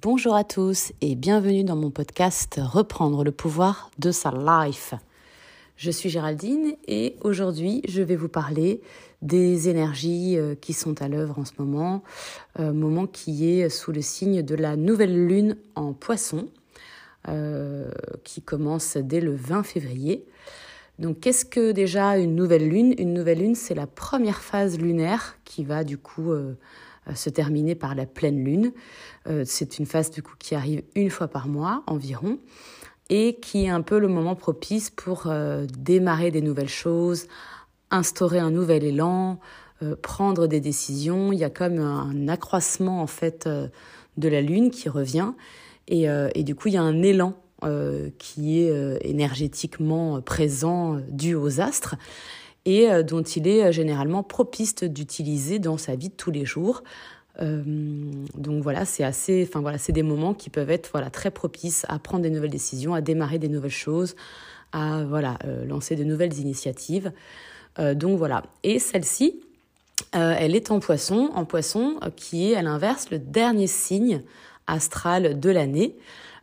Bonjour à tous et bienvenue dans mon podcast Reprendre le pouvoir de sa life. Je suis Géraldine et aujourd'hui je vais vous parler des énergies euh, qui sont à l'œuvre en ce moment, euh, moment qui est sous le signe de la nouvelle lune en poisson euh, qui commence dès le 20 février. Donc qu'est-ce que déjà une nouvelle lune? Une nouvelle lune c'est la première phase lunaire qui va du coup se terminer par la pleine lune. Euh, c'est une phase du coup qui arrive une fois par mois environ et qui est un peu le moment propice pour euh, démarrer des nouvelles choses, instaurer un nouvel élan, prendre des décisions. Il y a comme un accroissement en fait de la lune qui revient et, du coup il y a un élan qui est énergétiquement présent dû aux astres et euh, dont il est euh, généralement propice d'utiliser dans sa vie de tous les jours. Euh, donc voilà, c'est assez, enfin voilà, c'est des moments qui peuvent être voilà très propices à prendre des nouvelles décisions, à démarrer des nouvelles choses, à voilà lancer de nouvelles initiatives. donc voilà, et celle-ci, elle est en Poisson, en Poisson qui est à l'inverse le dernier signe astral de l'année.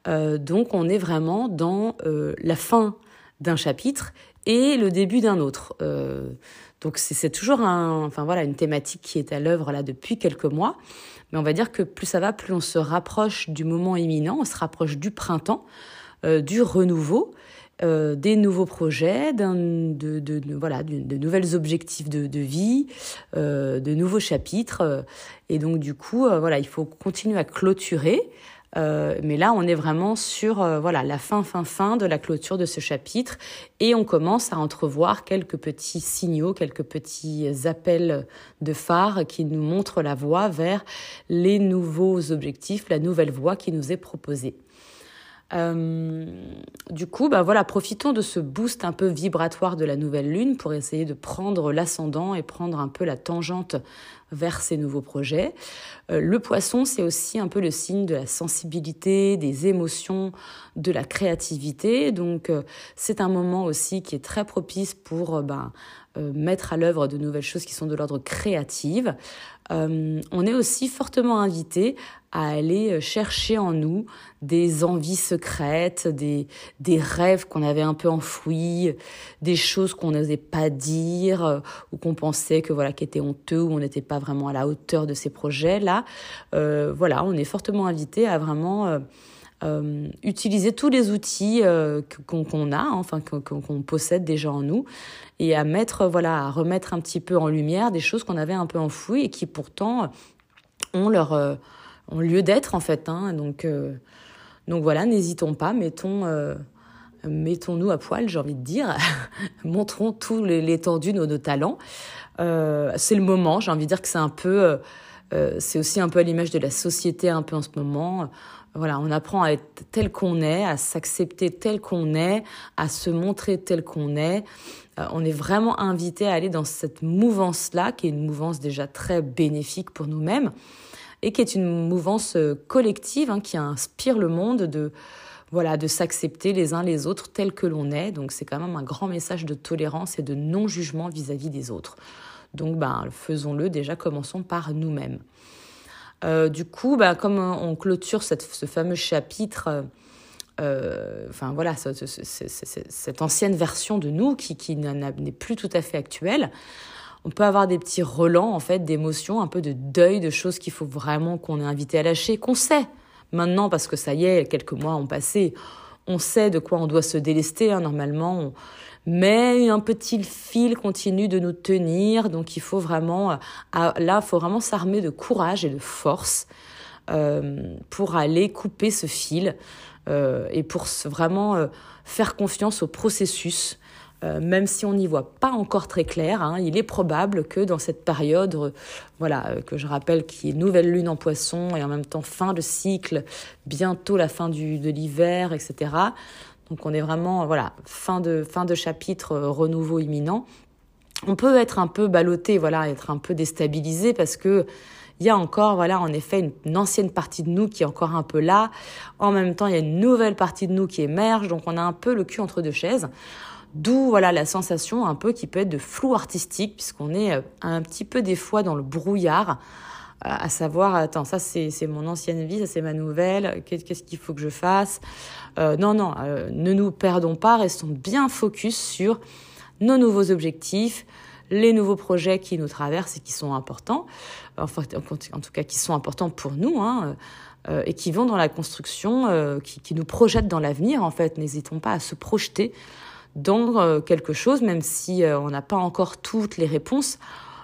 donc on est vraiment dans la fin d'un chapitre et le début d'un autre. Euh, donc c'est toujours un, enfin voilà, une thématique qui est à l'œuvre là depuis quelques mois. Mais on va dire que plus ça va, plus on se rapproche du moment imminent, on se rapproche du printemps, euh, du renouveau, euh, des nouveaux projets, de, de, de, voilà, de, de nouvelles objectifs de, de vie, euh, de nouveaux chapitres. et donc du coup, euh, voilà, il faut continuer à clôturer. Euh, mais là, on est vraiment sur euh, voilà la fin, fin, fin de la clôture de ce chapitre et on commence à entrevoir quelques petits signaux, quelques petits appels de phare qui nous montrent la voie vers les nouveaux objectifs, la nouvelle voie qui nous est proposée. Euh, du coup, bah voilà, profitons de ce boost un peu vibratoire de la nouvelle lune pour essayer de prendre l'ascendant et prendre un peu la tangente vers ces nouveaux projets. Euh, le poisson, c'est aussi un peu le signe de la sensibilité, des émotions, de la créativité. Donc, euh, c'est un moment aussi qui est très propice pour ben, mettre à l'œuvre de nouvelles choses qui sont de l'ordre créatif. Euh, on est aussi fortement invité à aller euh, chercher en nous des envies secrètes, des, des rêves qu'on avait un peu enfouis, des choses qu'on n'osait pas dire euh, ou qu'on pensait que voilà qui étaient honteux ou on n'était pas vraiment à la hauteur de ces projets là. Euh, voilà, on est fortement invité à vraiment euh, utiliser tous les outils euh, qu'on a, hein, enfin qu'on possède déjà en nous, et à mettre, voilà, à remettre un petit peu en lumière des choses qu'on avait un peu enfouies et qui pourtant ont leur euh, lieu d'être en fait. Hein, donc donc voilà, n'hésitons pas, mettons mettons-nous à poil, j'ai envie de dire, montrons tout l'étendue de nos talents. c'est le moment, j'ai envie de dire que c'est un peu, c'est aussi un peu à l'image de la société un peu en ce moment voilà, on apprend à être tel qu'on est, à s'accepter tel qu'on est, à se montrer tel qu'on est. Euh, on est vraiment invité à aller dans cette mouvance-là, qui est une mouvance déjà très bénéfique pour nous-mêmes, et qui est une mouvance euh, collective hein, qui inspire le monde de voilà de s'accepter les uns les autres tels que l'on est. Donc c'est quand même un grand message de tolérance et de non-jugement vis-à-vis des autres. Donc ben faisons-le déjà, commençons par nous-mêmes. Euh, du coup, bah, comme on clôture ce fameux chapitre, euh, voilà, cette ancienne version de nous qui, qui n'est plus tout à fait actuelle, on peut avoir des petits relents en fait d'émotions, un peu de deuil, de choses qu'il faut vraiment qu'on est invité à lâcher, qu'on sait maintenant parce que ça y est, quelques mois ont passé, on sait de quoi on doit se délester. Hein, normalement, mais un petit fil continue de nous tenir. Donc il faut vraiment, euh, là, faut vraiment s'armer de courage et de force euh, pour aller couper ce fil euh, et pour vraiment euh, faire confiance au processus. Euh, même si on n'y voit pas encore très clair, hein, il est probable que dans cette période, voilà, que je rappelle qui est nouvelle lune en poisson et en même temps fin de cycle, bientôt la fin de l'hiver, etc. Donc on est vraiment voilà fin de fin de chapitre euh, renouveau imminent. On peut être un peu ballotté, voilà, être un peu déstabilisé parce que il y a encore voilà en effet une, ancienne partie de nous qui est encore un peu là. En même temps, il y a une nouvelle partie de nous qui émerge, donc on a un peu le cul entre deux chaises. D'où voilà la sensation un peu qui peut être de flou artistique puisqu'on est euh, un petit peu des fois dans le brouillard à savoir, attends, ça c'est mon ancienne vie, ça c'est ma nouvelle, qu'est-ce qu'il faut que je fasse? Non, non, ne nous perdons pas, restons bien focus sur nos nouveaux objectifs, les nouveaux projets qui nous traversent et qui sont importants, enfin, en tout cas qui sont importants pour nous, hein, euh, et qui vont dans la construction, euh, qui, nous projettent dans l'avenir, en fait. N'hésitons pas à se projeter dans euh, quelque chose, même si on n'a pas encore toutes les réponses.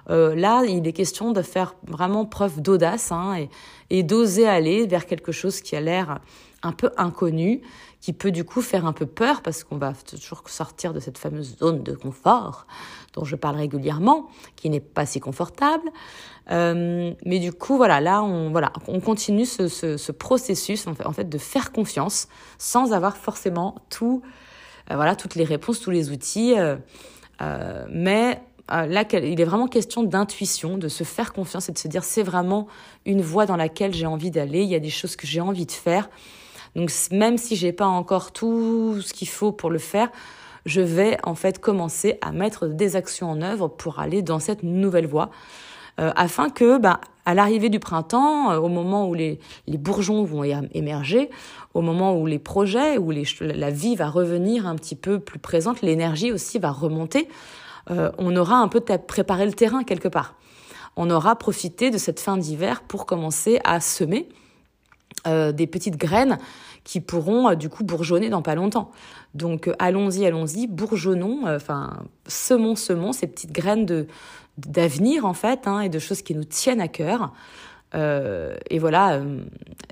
là, il est question de faire vraiment preuve d'audace hein, et, et d'oser aller vers quelque chose qui a l'air un peu inconnu, qui peut du coup faire un peu peur parce qu'on va toujours sortir de cette fameuse zone de confort dont je parle régulièrement, qui n'est pas si confortable. Euh, mais du coup, voilà, là, on, voilà, on continue ce, ce, ce processus en fait, en fait, de faire confiance sans avoir forcément tout, euh, voilà, toutes les réponses, tous les outils. Euh, euh mais euh, là, il est vraiment question d'intuition, de se faire confiance et de se dire c'est vraiment une voie dans laquelle j'ai envie d'aller. Il y a des choses que j'ai envie de faire. Donc même si j'ai pas encore tout ce qu'il faut pour le faire, je vais en fait commencer à mettre des actions en œuvre pour aller dans cette nouvelle voie. Euh, afin que, bah, à l'arrivée du printemps, euh, au moment où les, bourgeons vont émerger, au moment où les projets, où la vie va revenir un petit peu plus présente, l'énergie aussi va remonter, euh, on aura un peu préparé le terrain quelque part. On aura profité de cette fin d'hiver pour commencer à semer des petites graines qui pourront du coup bourgeonner dans pas longtemps. Donc allons-y, allons-y, bourgeonnons, enfin semons, semons ces petites graines de d'avenir en fait hein, et de choses qui nous tiennent à cœur. et voilà,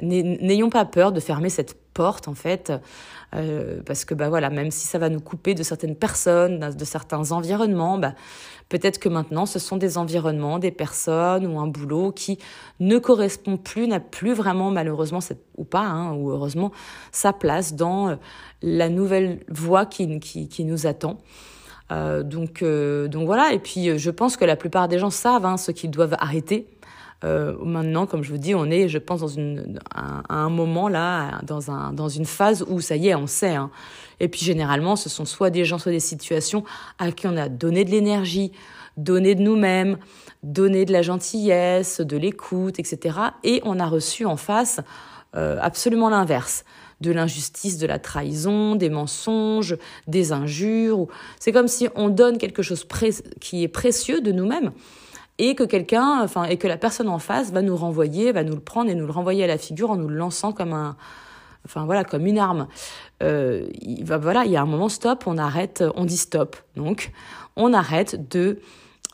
n'ayons pas peur de fermer cette porte en fait, parce que bah voilà, même si ça va nous couper de certaines personnes, de certains environnements, bah, Peut-être que maintenant, ce sont des environnements, des personnes ou un boulot qui ne correspond plus, n'a plus vraiment, malheureusement, ou pas, hein, ou heureusement, sa place dans euh, la nouvelle voie qui nous attend. Euh, donc, euh, donc voilà, et puis je pense que la plupart des gens savent hein, ce qu'ils doivent arrêter. Euh, maintenant, comme je vous dis, on est, je pense, dans une, un, un moment là, dans, un, dans une phase où ça y est, on sait. Hein. Et puis généralement, ce sont soit des gens, soit des situations à qui on a donné de l'énergie, donné de nous-mêmes, donné de la gentillesse, de l'écoute, etc. Et on a reçu en face euh, absolument l'inverse de l'injustice, de la trahison, des mensonges, des injures. C'est comme si on donne quelque chose qui est précieux de nous-mêmes et que quelqu'un, enfin, et que la personne en face va nous renvoyer, va nous le prendre et nous le renvoyer à la figure en nous le lançant comme un, enfin voilà, comme une arme. Euh, il va, voilà, il y a un moment stop, on arrête, on dit stop. Donc, on arrête de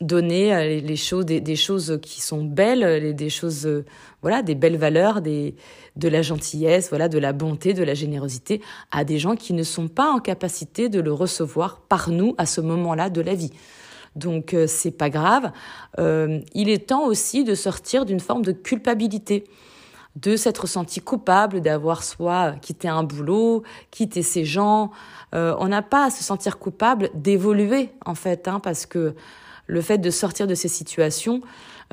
donner euh, les choses, des, choses qui sont belles, des choses, euh, voilà, des belles valeurs, des, de la gentillesse, voilà, de la bonté, de la générosité à des gens qui ne sont pas en capacité de le recevoir par nous à ce moment-là de la vie. Donc euh, c'est pas grave. Euh, il est temps aussi de sortir d'une forme de culpabilité de s'être senti coupable d'avoir soit quitté un boulot, quitté ses gens. On n'a pas à se sentir coupable d'évoluer en fait, hein, parce que le fait de sortir de ces situations,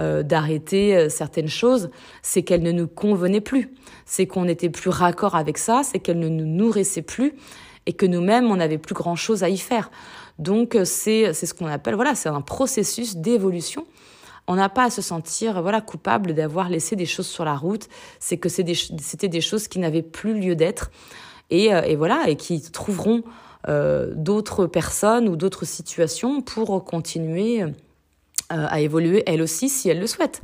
euh, d'arrêter euh, certaines choses, c'est qu'elles ne nous convenaient plus, c'est qu'on n'était plus raccord avec ça, c'est qu'elles ne nous nourrissaient plus et que nous-mêmes on n'avait plus grand chose à y faire. Donc c'est c'est ce qu'on appelle voilà, c'est un processus d'évolution on n'a pas à se sentir voilà coupable d'avoir laissé des choses sur la route. C'est que c'était des choses qui n'avaient plus lieu d'être et, euh, et, voilà et qui trouveront euh, d'autres personnes ou d'autres situations pour continuer euh, à évoluer elles aussi si elles le souhaitent.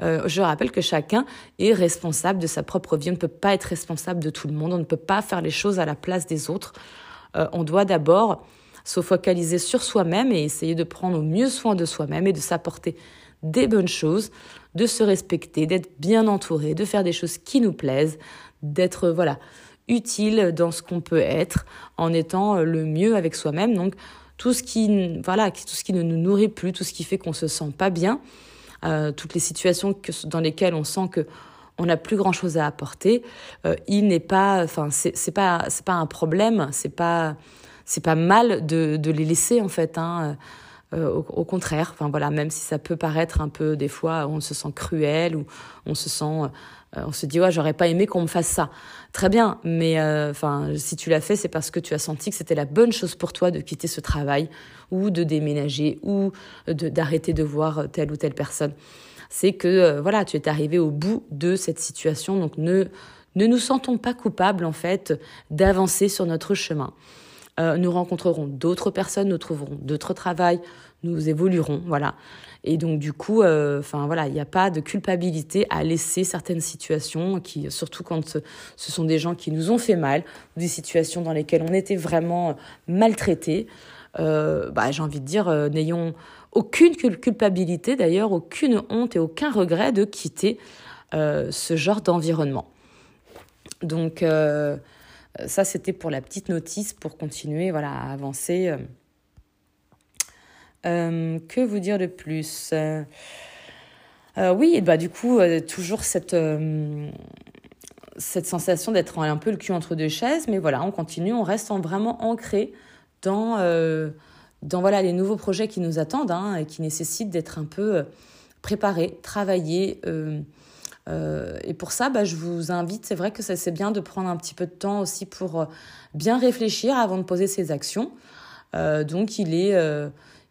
Euh, je rappelle que chacun est responsable de sa propre vie. On ne peut pas être responsable de tout le monde. On ne peut pas faire les choses à la place des autres. Euh, on doit d'abord se focaliser sur soi-même et essayer de prendre au mieux soin de soi-même et de s'apporter des bonnes choses, de se respecter, d'être bien entouré, de faire des choses qui nous plaisent, d'être voilà utile dans ce qu'on peut être en étant le mieux avec soi-même. Donc tout ce qui voilà tout ce qui ne nous nourrit plus, tout ce qui fait qu'on se sent pas bien, euh, toutes les situations dans lesquelles on sent que on n'a plus grand chose à apporter, euh, il n'est pas, enfin c'est pas c'est pas un problème, c'est pas c'est pas mal de, les laisser en fait. Hein. Euh, au, contraire, enfin voilà, même si ça peut paraître un peu des fois, on se sent cruel ou on se sent, euh, on se dit ouais, j'aurais pas aimé qu'on me fasse ça. Très bien, mais euh, enfin si tu l'as fait, c'est parce que tu as senti que c'était la bonne chose pour toi de quitter ce travail ou de déménager ou d'arrêter de, voir telle ou telle personne. c'est que voilà, tu es arrivé au bout de cette situation. Donc ne ne nous sentons pas coupables en fait d'avancer sur notre chemin. nous rencontrerons d'autres personnes, nous trouverons d'autres travails, nous évoluerons, voilà. Et donc du coup, euh, enfin voilà, il n'y a pas de culpabilité à laisser certaines situations, qui surtout quand ce sont des gens qui nous ont fait mal, des situations dans lesquelles on était vraiment maltraités. Euh, bah, j'ai envie de dire, euh, n'ayons aucune culpabilité, d'ailleurs aucune honte et aucun regret de quitter ce genre d'environnement. Donc ça, c'était pour la petite notice pour continuer, voilà, à avancer. Euh, que vous dire de plus? Euh, euh, Oui, bah du coup, toujours cette, cette sensation d'être un peu le cul entre deux chaises, mais voilà, on continue, on reste vraiment ancré dans, dans voilà, les nouveaux projets qui nous attendent hein, et qui nécessitent d'être un peu préparés, travaillés. et pour ça, bah, je vous invite, c'est vrai que c'est bien de prendre un petit peu de temps aussi pour bien réfléchir avant de poser ses actions. donc il est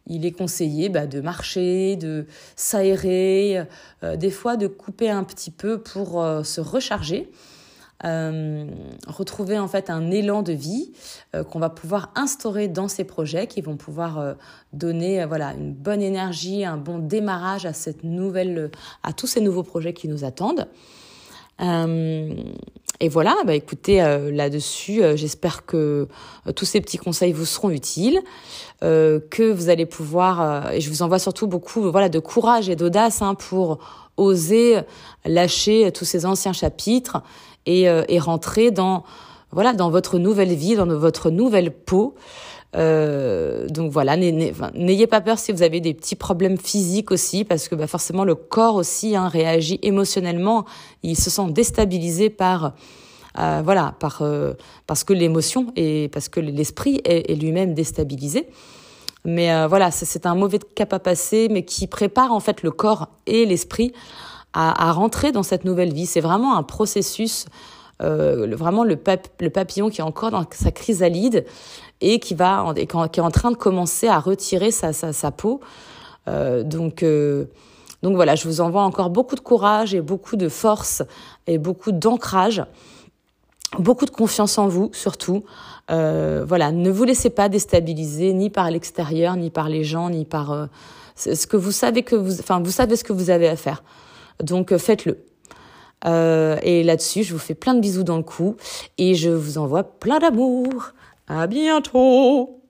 il est conseillé bah, de marcher, de s'aérer, euh, des fois de couper un petit peu pour euh, se recharger, euh, retrouver en fait un élan de vie qu'on va pouvoir instaurer dans ces projets, qui vont pouvoir donner voilà une bonne énergie, un bon démarrage à cette nouvelle, à tous ces nouveaux projets qui nous attendent. Et voilà, bah écoutez, euh, là-dessus, euh, j'espère que euh, tous ces petits conseils vous seront utiles, que vous allez pouvoir, et je vous envoie surtout beaucoup, voilà, de courage et d'audace hein, pour oser lâcher tous ces anciens chapitres et, et rentrer dans, voilà, dans votre nouvelle vie, dans votre nouvelle peau. Euh, donc voilà, n'ayez pas peur si vous avez des petits problèmes physiques aussi, parce que bah, forcément le corps aussi hein, réagit émotionnellement. Il se sent déstabilisé par euh, voilà, par euh, parce que l'émotion et parce que l'esprit est, lui-même déstabilisé. Mais voilà, c'est un mauvais cap à passer, mais qui prépare en fait le corps et l'esprit à, rentrer dans cette nouvelle vie. C'est vraiment un processus. Vraiment le papillon qui est encore dans sa chrysalide et qui va qui est en train de commencer à retirer sa peau. Euh, donc euh, donc voilà, je vous envoie encore beaucoup de courage et beaucoup de force et beaucoup d'ancrage, beaucoup de confiance en vous surtout. Euh, voilà, ne vous laissez pas déstabiliser ni par l'extérieur, ni par les gens, ni par euh, ce que vous savez que vous, enfin vous savez ce que vous avez à faire. Donc euh, faites-le. Euh, et là-dessus, je vous fais plein de bisous dans le cou et je vous envoie plein d'amour. À bientôt